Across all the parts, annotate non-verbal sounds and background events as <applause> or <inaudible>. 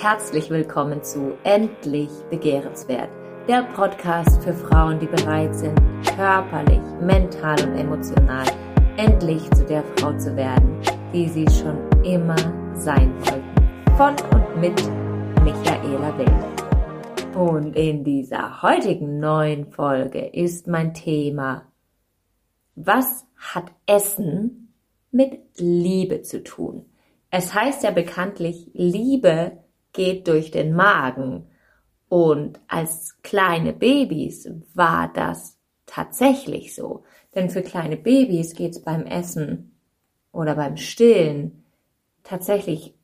herzlich willkommen zu Endlich Begehrenswert, der Podcast für Frauen, die bereit sind, körperlich, mental und emotional endlich zu der Frau zu werden, die sie schon immer sein wollten. Von und mit Michaela Wild. Und in dieser heutigen neuen Folge ist mein Thema, was hat Essen mit Liebe zu tun? Es heißt ja bekanntlich, Liebe geht durch den Magen. Und als kleine Babys war das tatsächlich so. Denn für kleine Babys geht es beim Essen oder beim Stillen tatsächlich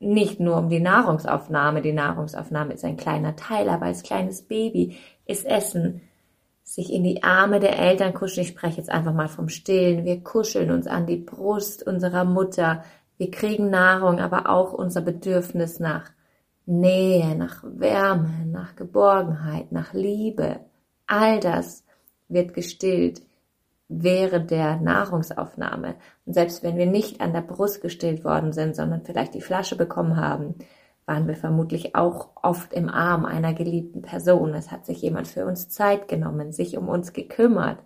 nicht nur um die Nahrungsaufnahme. Die Nahrungsaufnahme ist ein kleiner Teil, aber als kleines Baby ist Essen sich in die Arme der Eltern kuscheln. Ich spreche jetzt einfach mal vom Stillen. Wir kuscheln uns an die Brust unserer Mutter. Wir kriegen Nahrung, aber auch unser Bedürfnis nach Nähe, nach Wärme, nach Geborgenheit, nach Liebe. All das wird gestillt während der Nahrungsaufnahme. Und selbst wenn wir nicht an der Brust gestillt worden sind, sondern vielleicht die Flasche bekommen haben, waren wir vermutlich auch oft im Arm einer geliebten Person. Es hat sich jemand für uns Zeit genommen, sich um uns gekümmert.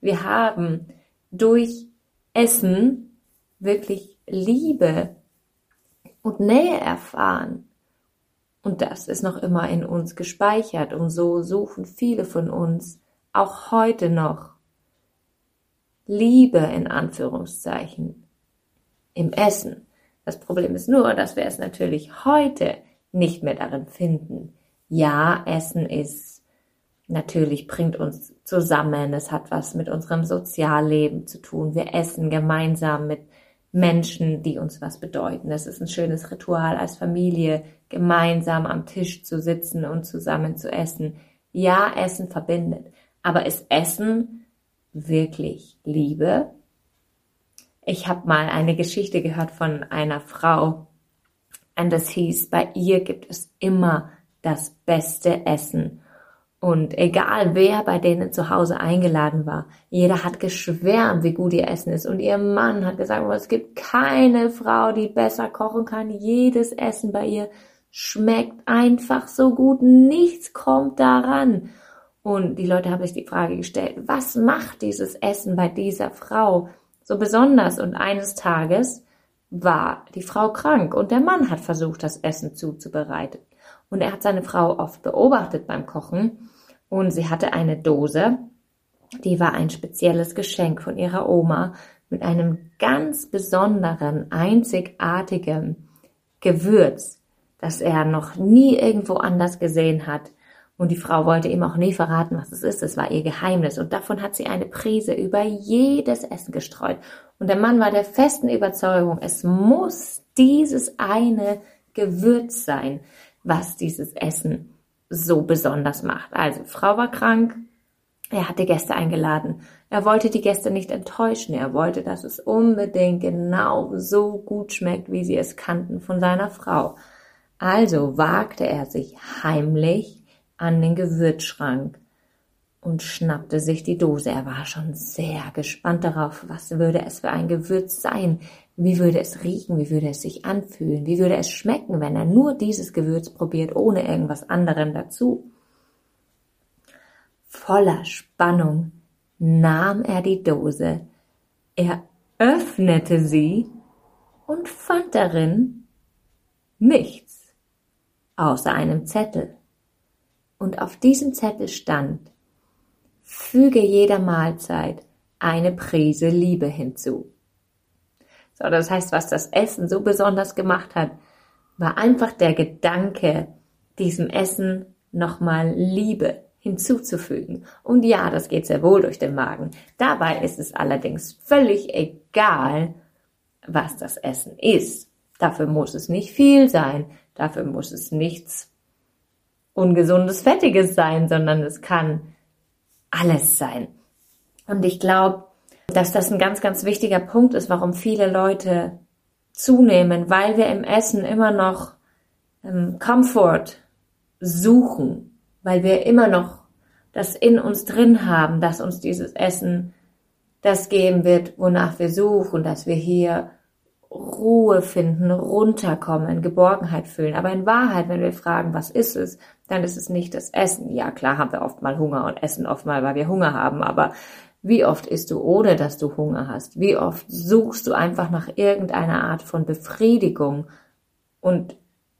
Wir haben durch Essen wirklich Liebe und Nähe erfahren. Und das ist noch immer in uns gespeichert. Und so suchen viele von uns auch heute noch Liebe in Anführungszeichen im Essen. Das Problem ist nur, dass wir es natürlich heute nicht mehr darin finden. Ja, Essen ist natürlich bringt uns zusammen. Es hat was mit unserem Sozialleben zu tun. Wir essen gemeinsam mit Menschen, die uns was bedeuten. Es ist ein schönes Ritual als Familie, gemeinsam am Tisch zu sitzen und zusammen zu essen. Ja, Essen verbindet. Aber ist Essen wirklich liebe. Ich habe mal eine Geschichte gehört von einer Frau und das hieß, bei ihr gibt es immer das beste Essen. Und egal wer bei denen zu Hause eingeladen war, jeder hat geschwärmt, wie gut ihr Essen ist. Und ihr Mann hat gesagt, es gibt keine Frau, die besser kochen kann. Jedes Essen bei ihr schmeckt einfach so gut. Nichts kommt daran. Und die Leute haben sich die Frage gestellt, was macht dieses Essen bei dieser Frau so besonders? Und eines Tages war die Frau krank und der Mann hat versucht, das Essen zuzubereiten. Und er hat seine Frau oft beobachtet beim Kochen und sie hatte eine Dose, die war ein spezielles Geschenk von ihrer Oma mit einem ganz besonderen, einzigartigen Gewürz, das er noch nie irgendwo anders gesehen hat. Und die Frau wollte ihm auch nie verraten, was es ist. Es war ihr Geheimnis. Und davon hat sie eine Prise über jedes Essen gestreut. Und der Mann war der festen Überzeugung, es muss dieses eine Gewürz sein, was dieses Essen so besonders macht. Also, Frau war krank. Er hatte Gäste eingeladen. Er wollte die Gäste nicht enttäuschen. Er wollte, dass es unbedingt genau so gut schmeckt, wie sie es kannten von seiner Frau. Also wagte er sich heimlich an den Gewürzschrank und schnappte sich die Dose. Er war schon sehr gespannt darauf, was würde es für ein Gewürz sein, wie würde es riechen, wie würde es sich anfühlen, wie würde es schmecken, wenn er nur dieses Gewürz probiert, ohne irgendwas anderem dazu. Voller Spannung nahm er die Dose, er öffnete sie und fand darin nichts außer einem Zettel und auf diesem Zettel stand, füge jeder Mahlzeit eine Prise Liebe hinzu. So, das heißt, was das Essen so besonders gemacht hat, war einfach der Gedanke, diesem Essen nochmal Liebe hinzuzufügen. Und ja, das geht sehr wohl durch den Magen. Dabei ist es allerdings völlig egal, was das Essen ist. Dafür muss es nicht viel sein. Dafür muss es nichts ungesundes, fettiges sein, sondern es kann alles sein. Und ich glaube, dass das ein ganz, ganz wichtiger Punkt ist, warum viele Leute zunehmen, weil wir im Essen immer noch ähm, Comfort suchen, weil wir immer noch das in uns drin haben, dass uns dieses Essen das geben wird, wonach wir suchen, dass wir hier Ruhe finden, runterkommen, Geborgenheit fühlen. Aber in Wahrheit, wenn wir fragen, was ist es, dann ist es nicht das Essen. Ja, klar haben wir oft mal Hunger und essen oft mal, weil wir Hunger haben, aber wie oft isst du, ohne dass du Hunger hast? Wie oft suchst du einfach nach irgendeiner Art von Befriedigung und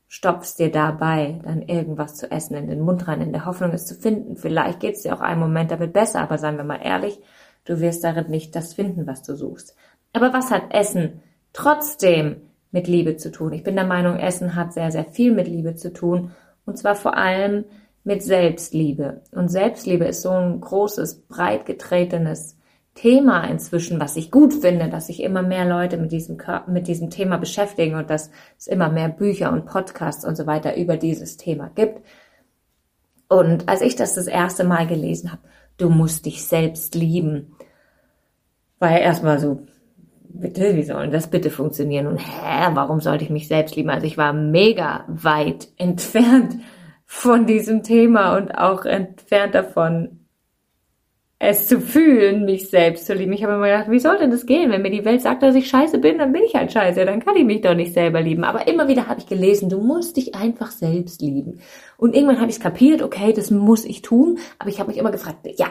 stopfst dir dabei dann irgendwas zu essen in den Mund rein, in der Hoffnung, es zu finden. Vielleicht geht es dir auch einen Moment damit besser, aber seien wir mal ehrlich, du wirst darin nicht das finden, was du suchst. Aber was hat Essen trotzdem mit Liebe zu tun? Ich bin der Meinung, Essen hat sehr, sehr viel mit Liebe zu tun. Und zwar vor allem mit Selbstliebe. Und Selbstliebe ist so ein großes, breit getretenes Thema inzwischen, was ich gut finde, dass sich immer mehr Leute mit diesem, mit diesem Thema beschäftigen und dass es immer mehr Bücher und Podcasts und so weiter über dieses Thema gibt. Und als ich das das erste Mal gelesen habe, du musst dich selbst lieben, war ja erstmal so, bitte, wie soll das bitte funktionieren? Und hä, warum sollte ich mich selbst lieben? Also ich war mega weit entfernt von diesem Thema und auch entfernt davon, es zu fühlen, mich selbst zu lieben. Ich habe immer gedacht, wie soll denn das gehen? Wenn mir die Welt sagt, dass ich scheiße bin, dann bin ich halt scheiße, dann kann ich mich doch nicht selber lieben. Aber immer wieder habe ich gelesen, du musst dich einfach selbst lieben. Und irgendwann habe ich es kapiert, okay, das muss ich tun. Aber ich habe mich immer gefragt, ja,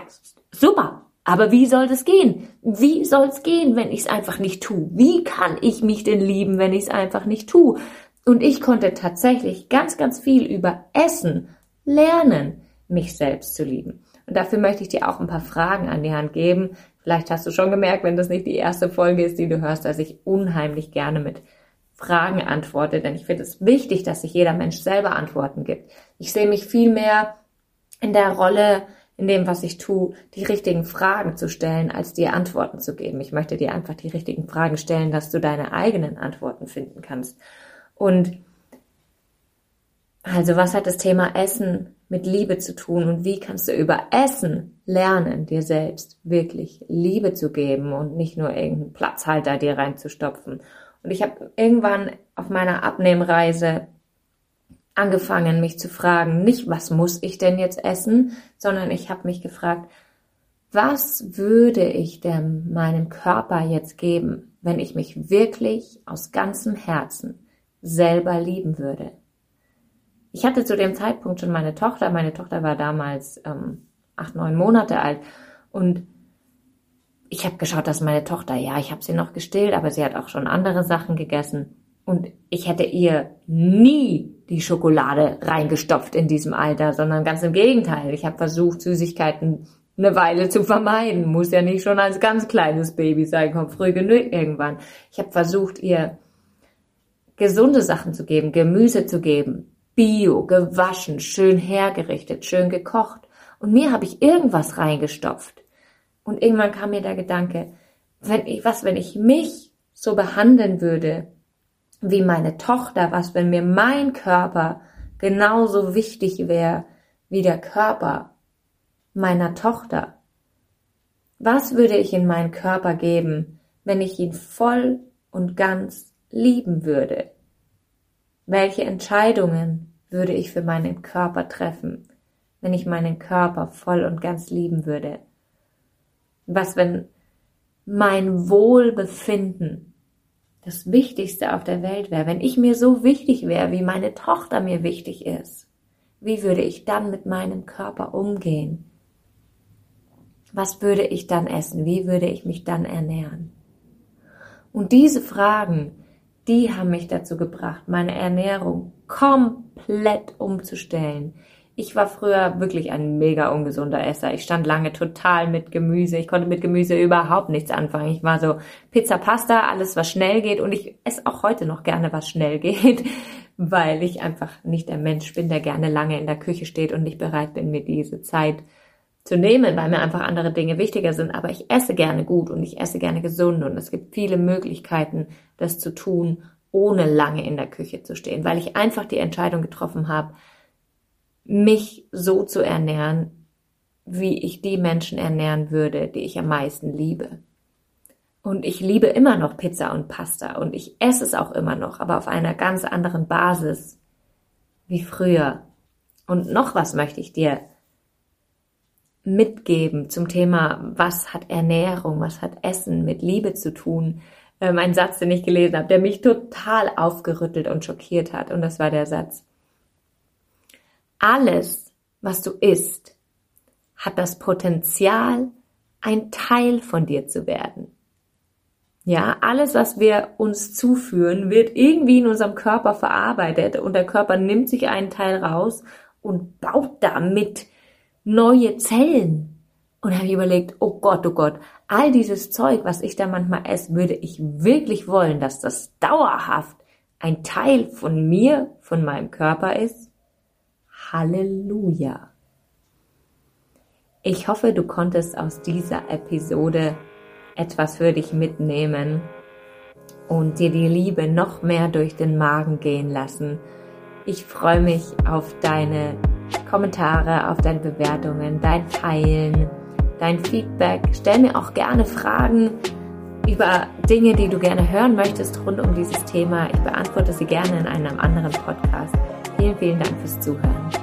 super, aber wie soll das gehen? Wie soll es gehen, wenn ich es einfach nicht tue? Wie kann ich mich denn lieben, wenn ich es einfach nicht tue? Und ich konnte tatsächlich ganz, ganz viel über Essen lernen, mich selbst zu lieben. Und dafür möchte ich dir auch ein paar Fragen an die Hand geben. Vielleicht hast du schon gemerkt, wenn das nicht die erste Folge ist, die du hörst, dass ich unheimlich gerne mit Fragen antworte, denn ich finde es wichtig, dass sich jeder Mensch selber Antworten gibt. Ich sehe mich viel mehr in der Rolle, in dem, was ich tue, die richtigen Fragen zu stellen, als dir Antworten zu geben. Ich möchte dir einfach die richtigen Fragen stellen, dass du deine eigenen Antworten finden kannst. Und also was hat das Thema Essen mit Liebe zu tun und wie kannst du über Essen lernen, dir selbst wirklich Liebe zu geben und nicht nur irgendeinen Platzhalter dir reinzustopfen. Und ich habe irgendwann auf meiner Abnehmreise angefangen, mich zu fragen, nicht was muss ich denn jetzt essen, sondern ich habe mich gefragt, was würde ich denn meinem Körper jetzt geben, wenn ich mich wirklich aus ganzem Herzen selber lieben würde. Ich hatte zu dem Zeitpunkt schon meine Tochter. Meine Tochter war damals ähm, acht, neun Monate alt und ich habe geschaut, dass meine Tochter, ja, ich habe sie noch gestillt, aber sie hat auch schon andere Sachen gegessen. Und ich hätte ihr nie die Schokolade reingestopft in diesem Alter, sondern ganz im Gegenteil. Ich habe versucht, Süßigkeiten eine Weile zu vermeiden. Muss ja nicht schon als ganz kleines Baby sein, kommt früh genug irgendwann. Ich habe versucht, ihr gesunde Sachen zu geben, Gemüse zu geben, bio, gewaschen, schön hergerichtet, schön gekocht. Und mir habe ich irgendwas reingestopft. Und irgendwann kam mir der Gedanke, wenn ich, was, wenn ich mich so behandeln würde wie meine Tochter, was, wenn mir mein Körper genauso wichtig wäre wie der Körper meiner Tochter? Was würde ich in meinen Körper geben, wenn ich ihn voll und ganz lieben würde? Welche Entscheidungen würde ich für meinen Körper treffen, wenn ich meinen Körper voll und ganz lieben würde? Was, wenn mein Wohlbefinden das Wichtigste auf der Welt wäre, wenn ich mir so wichtig wäre, wie meine Tochter mir wichtig ist? Wie würde ich dann mit meinem Körper umgehen? Was würde ich dann essen? Wie würde ich mich dann ernähren? Und diese Fragen, die haben mich dazu gebracht, meine Ernährung komplett umzustellen. Ich war früher wirklich ein mega ungesunder Esser. Ich stand lange total mit Gemüse. Ich konnte mit Gemüse überhaupt nichts anfangen. Ich war so Pizza, Pasta, alles was schnell geht und ich esse auch heute noch gerne was schnell <laughs> geht, weil ich einfach nicht der Mensch bin, der gerne lange in der Küche steht und nicht bereit bin, mir diese Zeit zu nehmen, weil mir einfach andere Dinge wichtiger sind. Aber ich esse gerne gut und ich esse gerne gesund und es gibt viele Möglichkeiten, das zu tun, ohne lange in der Küche zu stehen, weil ich einfach die Entscheidung getroffen habe, mich so zu ernähren, wie ich die Menschen ernähren würde, die ich am meisten liebe. Und ich liebe immer noch Pizza und Pasta und ich esse es auch immer noch, aber auf einer ganz anderen Basis wie früher. Und noch was möchte ich dir mitgeben zum Thema, was hat Ernährung, was hat Essen mit Liebe zu tun. ähm, ein Satz, den ich gelesen habe, der mich total aufgerüttelt und schockiert hat. Und das war der Satz. Alles, was du isst, hat das Potenzial, ein Teil von dir zu werden. Ja, alles, was wir uns zuführen, wird irgendwie in unserem Körper verarbeitet und der Körper nimmt sich einen Teil raus und baut damit neue Zellen. Und habe ich überlegt, oh Gott, oh Gott, all dieses Zeug, was ich da manchmal esse, würde ich wirklich wollen, dass das dauerhaft ein Teil von mir, von meinem Körper ist? Halleluja. Ich hoffe, du konntest aus dieser Episode etwas für dich mitnehmen und dir die Liebe noch mehr durch den Magen gehen lassen. Ich freue mich auf deine Kommentare, auf deine Bewertungen, dein Teilen, dein Feedback. Stell mir auch gerne Fragen über Dinge, die du gerne hören möchtest rund um dieses Thema. Ich beantworte sie gerne in einem anderen Podcast. Vielen, vielen Dank fürs Zuhören.